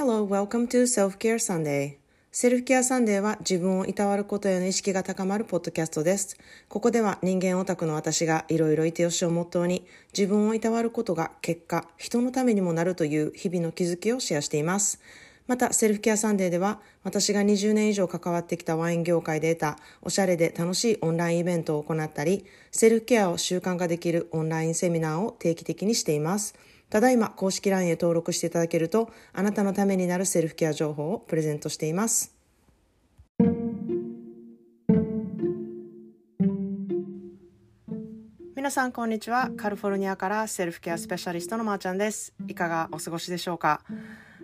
Hello, welcome to Self-Care Sunday. セルフケアサンデーは自分をいたわることへの意識が高まるポッドキャストです。ここでは人間オタクの私がいろいろいてよしをモットーに自分をいたわることが結果、人のためにもなるという日々の気づきをシェアしています。また、セルフケアサンデーでは、私が20年以上関わってきたワイン業界で得たおしゃれで楽しいオンラインイベントを行ったり、セルフケアを習慣化できるオンラインセミナーを定期的にしています。ただいま公式 LINE へ登録していただけると、あなたのためになるセルフケア情報をプレゼントしています。皆さんこんにちは。カリフォルニアからセルフケアスペシャリストのまーちゃんです。いかがお過ごしでしょうか？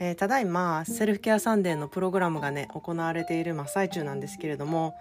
えー、ただいまセルフケアサンデーのプログラムがね行われている真っ最中なんですけれども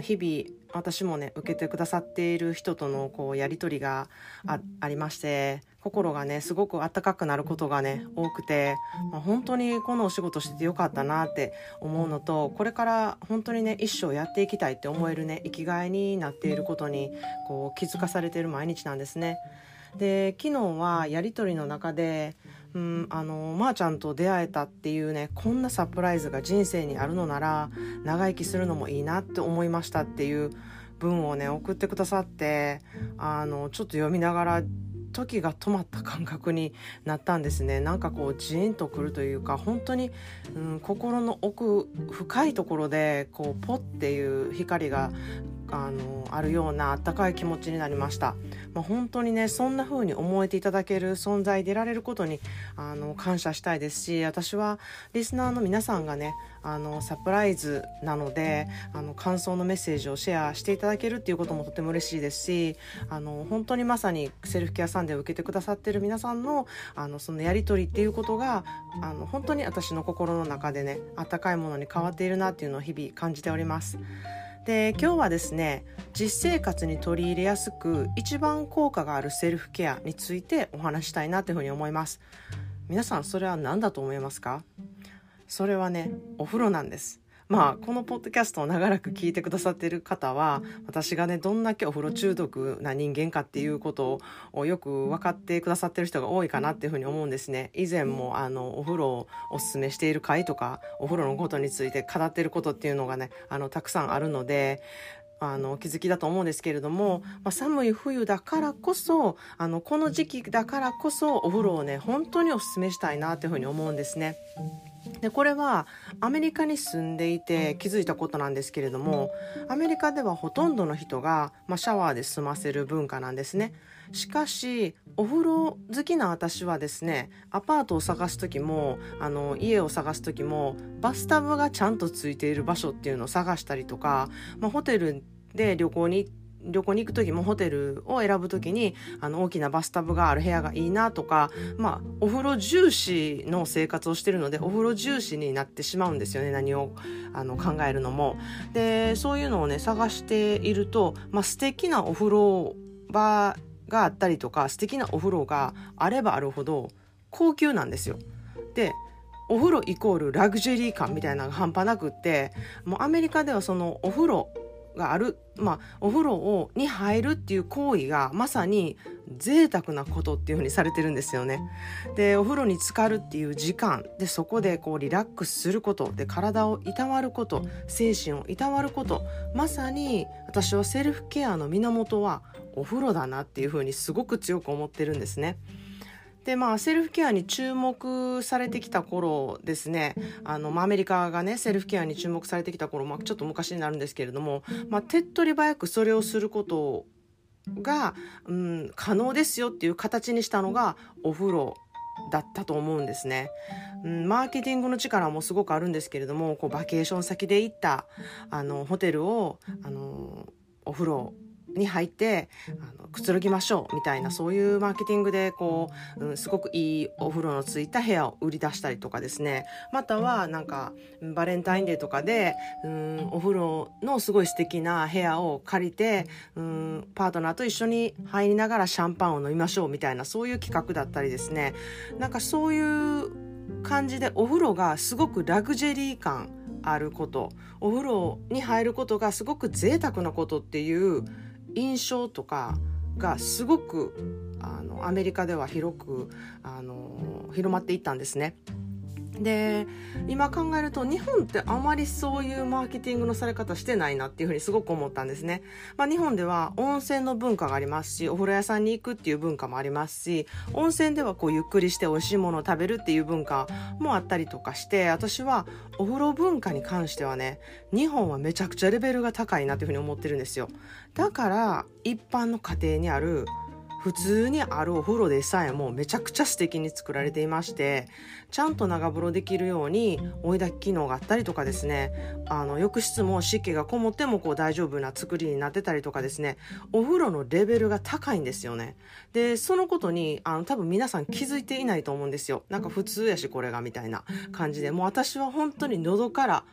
日々私もね受けてくださっている人とのこうやり取りがありまして心がねすごく温かくなることがね多くて、まあ、本当にこのお仕事しててよかったなって思うのとこれから本当にね一生やっていきたいって思えるね生きがいになっていることにこう気づかされている毎日なんですね。で昨日はやり取りの中でうん、あのまー、あ、ちゃんと出会えたっていうねこんなサプライズが人生にあるのなら長生きするのもいいなって思いましたっていう文をね送ってくださってあのちょっと読みながら時が止まった感覚になったんですね。なんかこうジーンとくるというか本当に、うん、心の奥深いところでこうポッっていう光があのあるようなあったかい気持ちになりました、まあ、本当にねそんな風に思えていただける存在でいられることにあの感謝したいですし私はリスナーの皆さんがねあのサプライズなのであの感想のメッセージをシェアしていただけるっていうこともとても嬉しいですしあの本当にまさにセルフケアサンデーを受けてくださってる皆さんのあのそのやり取りっていうことがあの本当に私の心の中でねあったかいものに変わっているなっていうのを日々感じております。で今日はですね実生活に取り入れやすく一番効果があるセルフケアについてお話したいなというふうに思います。皆さんそれは何だと思いますか？それはねお風呂なんです。まあこのポッドキャストを長らく聞いてくださっている方は私がねどんだけお風呂中毒な人間かっていうことをよく分かってくださってる人が多いかなっていうふうに思うんですね以前もあのお風呂をおすすめしている回とかお風呂のことについて語ってることっていうのがねあのたくさんあるのであの気づきだと思うんですけれども、まあ、寒い冬だからこそあのこの時期だからこそお風呂をね本当におすすめしたいなというふうに思うんですね。でこれはアメリカに住んでいて気づいたことなんですけれどもアメリカではほとんどの人が、まあ、シャワーで済ませる文化なんですね。しかしお風呂好きな私はですねアパートを探す時もあの家を探す時もバスタブがちゃんとついている場所っていうのを探したりとか、まあ、ホテルで旅行に行って旅行に行く時もホテルを選ぶ時にあの大きなバスタブがある部屋がいいなとか、まあ、お風呂重視の生活をしてるのでお風呂重視になってしまうんですよね何をあの考えるのも。でそういうのをね探していると、まあ、素敵なお風呂場があったりとか素敵なお風呂があればあるほど高級なんですよ。でお風呂イコールラグジュアリー感みたいなのが半端なくってもうアメリカではそのお風呂がある、まあ、お風呂をに入るっていう行為がまさに贅沢なことっていうふうにされてるんですよね。でお風呂に浸かるっていう時間。でそこでこうリラックスすること。で体をいたわること。精神をいたわること。まさに私はセルフケアの源はお風呂だなっていうふうにすごく強く思ってるんですね。でまあセルフケアに注目されてきた頃ですね。あの、まあ、アメリカがねセルフケアに注目されてきた頃、まあ、ちょっと昔になるんですけれども、まあ、手っ取り早くそれをすることが、うん、可能ですよっていう形にしたのがお風呂だったと思うんですね、うん、マーケティングの力もすごくあるんですけれどもこうバケーション先で行ったあのホテルをあのお風呂に入ってあのくつろぎましょうみたいなそういうマーケティングでこう、うん、すごくいいお風呂のついた部屋を売り出したりとかですね。またはなんかバレンタインデーとかで、うん、お風呂のすごい素敵な部屋を借りて、うん、パートナーと一緒に入りながらシャンパンを飲みましょうみたいなそういう企画だったりですね。なんかそういう感じでお風呂がすごくラグジュアリー感あること。お風呂に入ることがすごく贅沢なことっていう印象とかがすごくあのアメリカでは広くあの広まっていったんですね。で今考えると日本ってあまりそういうマーケティングのされ方してないなっていうふうにすごく思ったんですね、まあ、日本では温泉の文化がありますしお風呂屋さんに行くっていう文化もありますし温泉ではこうゆっくりして美味しいものを食べるっていう文化もあったりとかして私はお風呂文化に関してはね日本はめちゃくちゃレベルが高いなっていうふうに思ってるんですよ。だから一般の家庭にある普通にあるお風呂でさえもめちゃくちゃ素敵に作られていましてちゃんと長風呂できるように追い焚き機能があったりとかですね。あの浴室も湿気がこもってもこう大丈夫な作りになってたりとかですね。お風呂のレベルが高いんですよね。でそのことにあの多分皆さん気づいていないと思うんですよ。なんか普通やしこれがみたいな感じで。もう私は本当に喉から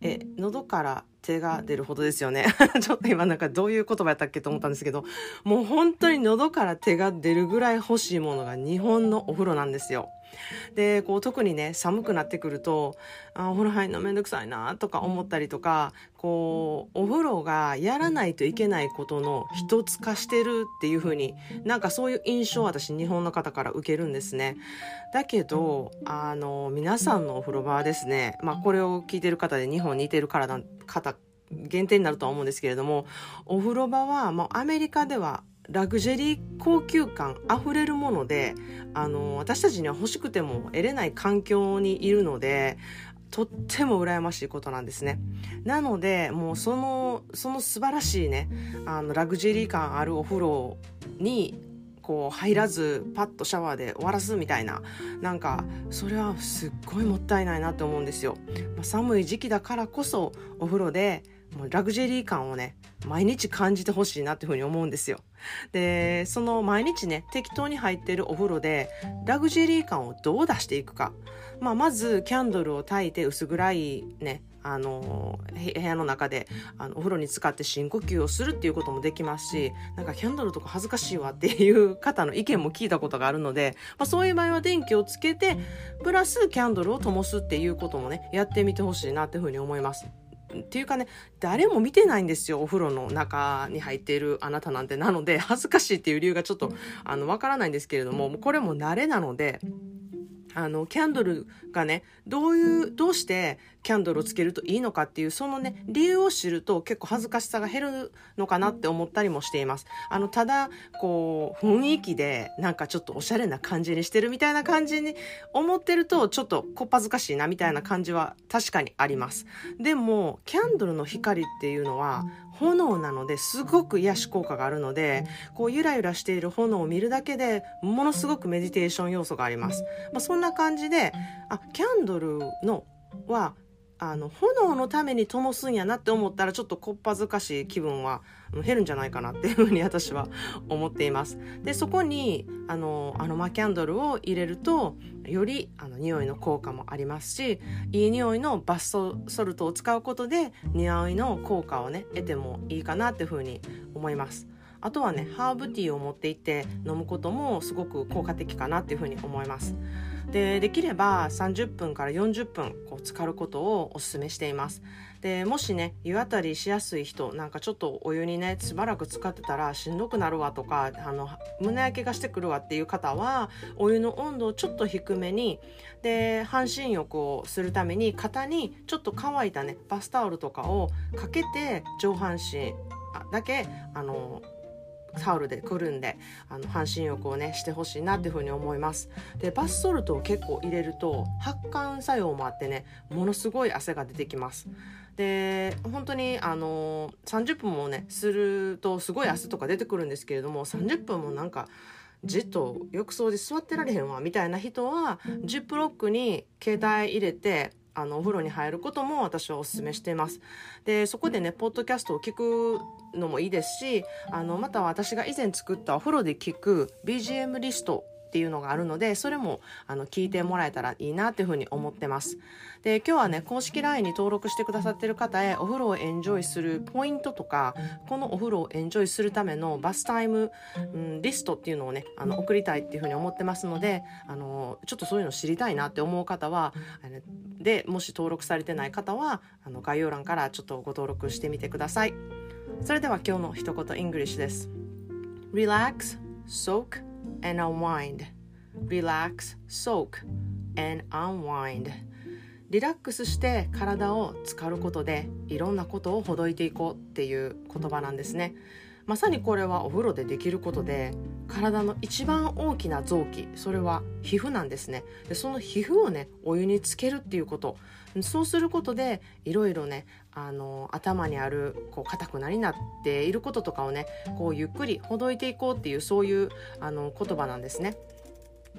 え喉から手が出るほどですよね。ちょっと今なんかどういう言葉やったっけと思ったんですけどもう本当に喉から手が出るぐらい欲しいものが日本のお風呂なんですよ。でこう特にね寒くなってくるとあお風呂入るのめんどくさいなとか思ったりとかこうお風呂がやらないといけないことの一つ化してるっていう風になんかそういう印象を私日本の方から受けるんですね。だけどあの皆さんのお風呂場はですねまあこれを聞いてる方で日本にいてるからな方限定になるとは思うんですけれどもお風呂場はもうアメリカではラグジュリー高級感あふれるものであの私たちには欲しくても得れない環境にいるのでとっても羨ましいことなんですね。なのでもうそのその素晴らしいねあのラグジュアリー感あるお風呂にこう入らずパッとシャワーで終わらすみたいななんかそれはすっごいもったいないなって思うんですよ。まあ、寒い時期だからこそお風呂でもうラグジュアリー感をね毎日感じてほしいなっていうふうに思うんですよ。でその毎日ね適当に入ってるお風呂でラグジュアリー感をどう出していくか、まあ、まずキャンドルを焚いて薄暗いねあの部屋の中であのお風呂に使って深呼吸をするっていうこともできますしなんかキャンドルとか恥ずかしいわっていう方の意見も聞いたことがあるので、まあ、そういう場合は電気をつけてプラスキャンドルを灯すっていうこともねやってみてほしいなっていうふうに思います。っていうかね誰も見てないんですよお風呂の中に入っているあなたなんて。なので恥ずかしいっていう理由がちょっとあのわからないんですけれどもこれも慣れなのであの、キャンドルがね、どういう、どうしてキャンドルをつけるといいのかっていう、そのね、理由を知ると結構恥ずかしさが減るのかなって思ったりもしています。あの、ただ、こう、雰囲気でなんかちょっとおしゃれな感じにしてるみたいな感じに思ってると、ちょっとこっぱずかしいなみたいな感じは確かにあります。でも、キャンドルの光っていうのは、炎なのですごく癒し効果があるのでこうゆらゆらしている炎を見るだけでものすごくメディテーション要素があります、まあ、そんな感じであキャンドルのはあの炎のために灯すんやなって思ったらちょっとこっぱずかしい気分は減るんじゃないかなっていうふうに私は 思っています。でそこにあのアロマキャンドルを入れるとよりあの匂いの効果もありますしいい匂いのバスソルトを使うことで匂いの効果をね得てもいいかなっていうふうに思います。あとはねハーブティーを持って行って飲むこともすごく効果的かなっていうふうに思います。でできれば30分から40分こう浸かることをお勧めしています。でもしね湯あたりしやすい人なんかちょっとお湯にねしばらく使ってたらしんどくなるわとかあの胸焼けがしてくるわっていう方はお湯の温度をちょっと低めにで半身浴をするために肩にちょっと乾いたねバスタオルとかをかけて上半身だけあのタオルでくるんであの半身浴をねしてほしいなっていうふうに思います。でバスソルトを結構入れると発汗作用もあってねものすごい汗が出てきます。で本当にあの30分もねするとすごい汗とか出てくるんですけれども30分もなんかじっと浴槽で座ってられへんわみたいな人はジップロックに携帯入れてあのお風呂に入ることも私はお勧めしています。でそこでねポッドキャストを聞くのもいいですしあのまた私が以前作ったお風呂で聞く BGM リストっていうのがあるのでそれもあの聞いてもらえたらいいなっていうふうに思ってます。で今日はね公式 LINE に登録してくださってる方へお風呂をエンジョイするポイントとかこのお風呂をエンジョイするためのバスタイム、うん、リストっていうのをねあの送りたいっていうふうに思ってますのであのちょっとそういうの知りたいなって思う方はでもし登録されてない方はあの概要欄からちょっとご登録してみてください。それでは今日の一言 English です。Relax, soak and unwind. Relax, soak, and unwind リラックスして体を浸かることでいろんなことをほどいていこうっていう言葉なんですねまさにこれはお風呂でできることで体の一番大きな臓器それは皮膚なんですね。でその皮膚をねお湯につけるっていうこと。そうすることでいろいろねあの頭にあるこう硬くなりなっていることとかをねこうゆっくりほどいていこうっていうそういうあの言葉なんですね。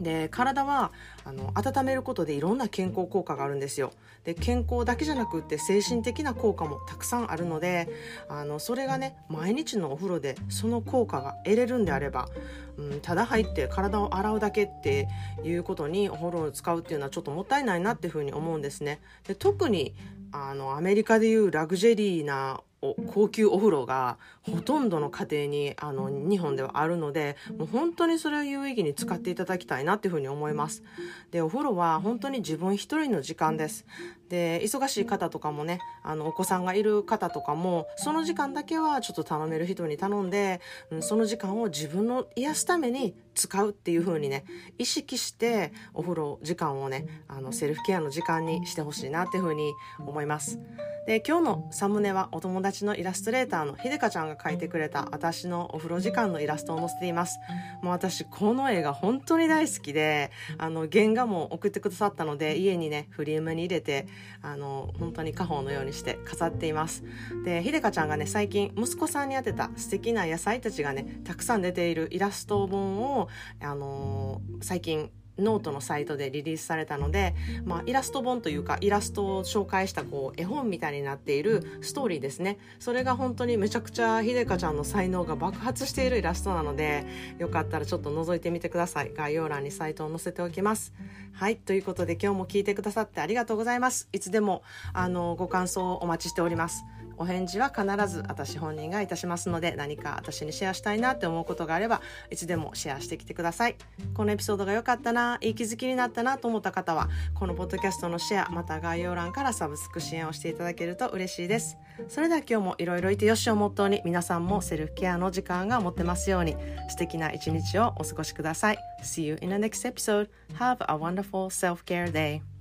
で体はあの温めることでいろんな健康効果があるんですよ。で健康だけじゃなくって精神的な効果もたくさんあるのであのそれがね毎日のお風呂でその効果が得れるんであれば、うん、ただ入って体を洗うだけっていうことにお風呂を使うっていうのはちょっともったいないなっていうふうに思うんですね。で特にあのアメリカでいうラグジュアリーな高級お風呂がほとんどの家庭にあの日本ではあるのでもう本当にそれを有意義に使っていただきたいなっていうふうに思います。でお風呂は本当に自分一人の時間です。で忙しい方とかもねあのお子さんがいる方とかもその時間だけはちょっと頼める人に頼んで、うん、その時間を自分の癒すために使うっていう風にね意識してお風呂時間をねあのセルフケアの時間にしてほしいなっていう風に思います。で今日のサムネはお友達のイラストレーターのひでかちゃんが描いてくれた私のお風呂時間のイラストを載せています。もう私この絵が本当に大好きであの原画も送ってくださったので家にねフレームに入れてあの本当に家宝のようにして飾っています。でひでかちゃんがね最近息子さんに当てた素敵な野菜たちがねたくさん出ているイラスト本をあのー、最近ノートのサイトでリリースされたので、まあ、イラスト本というかイラストを紹介したこう絵本みたいになっているストーリーですね。それが本当にめちゃくちゃひでかちゃんの才能が爆発しているイラストなのでよかったらちょっと覗いてみてください。概要欄にサイトを載せておきます。はいということで今日も聞いてくださってありがとうございます。いつでもあのご感想をお待ちしております。お返事は必ず私本人がいたしますので何か私にシェアしたいなって思うことがあればいつでもシェアしてきてくださいこのエピソードが良かったないい気づきになったなと思った方はこのポッドキャストのシェアまた概要欄からサブスク支援をしていただけると嬉しいですそれでは今日もいろいろいてよしをモットーに皆さんもセルフケアの時間が持ってますように素敵な一日をお過ごしください See you in the next episode. Have a wonderful self-care day.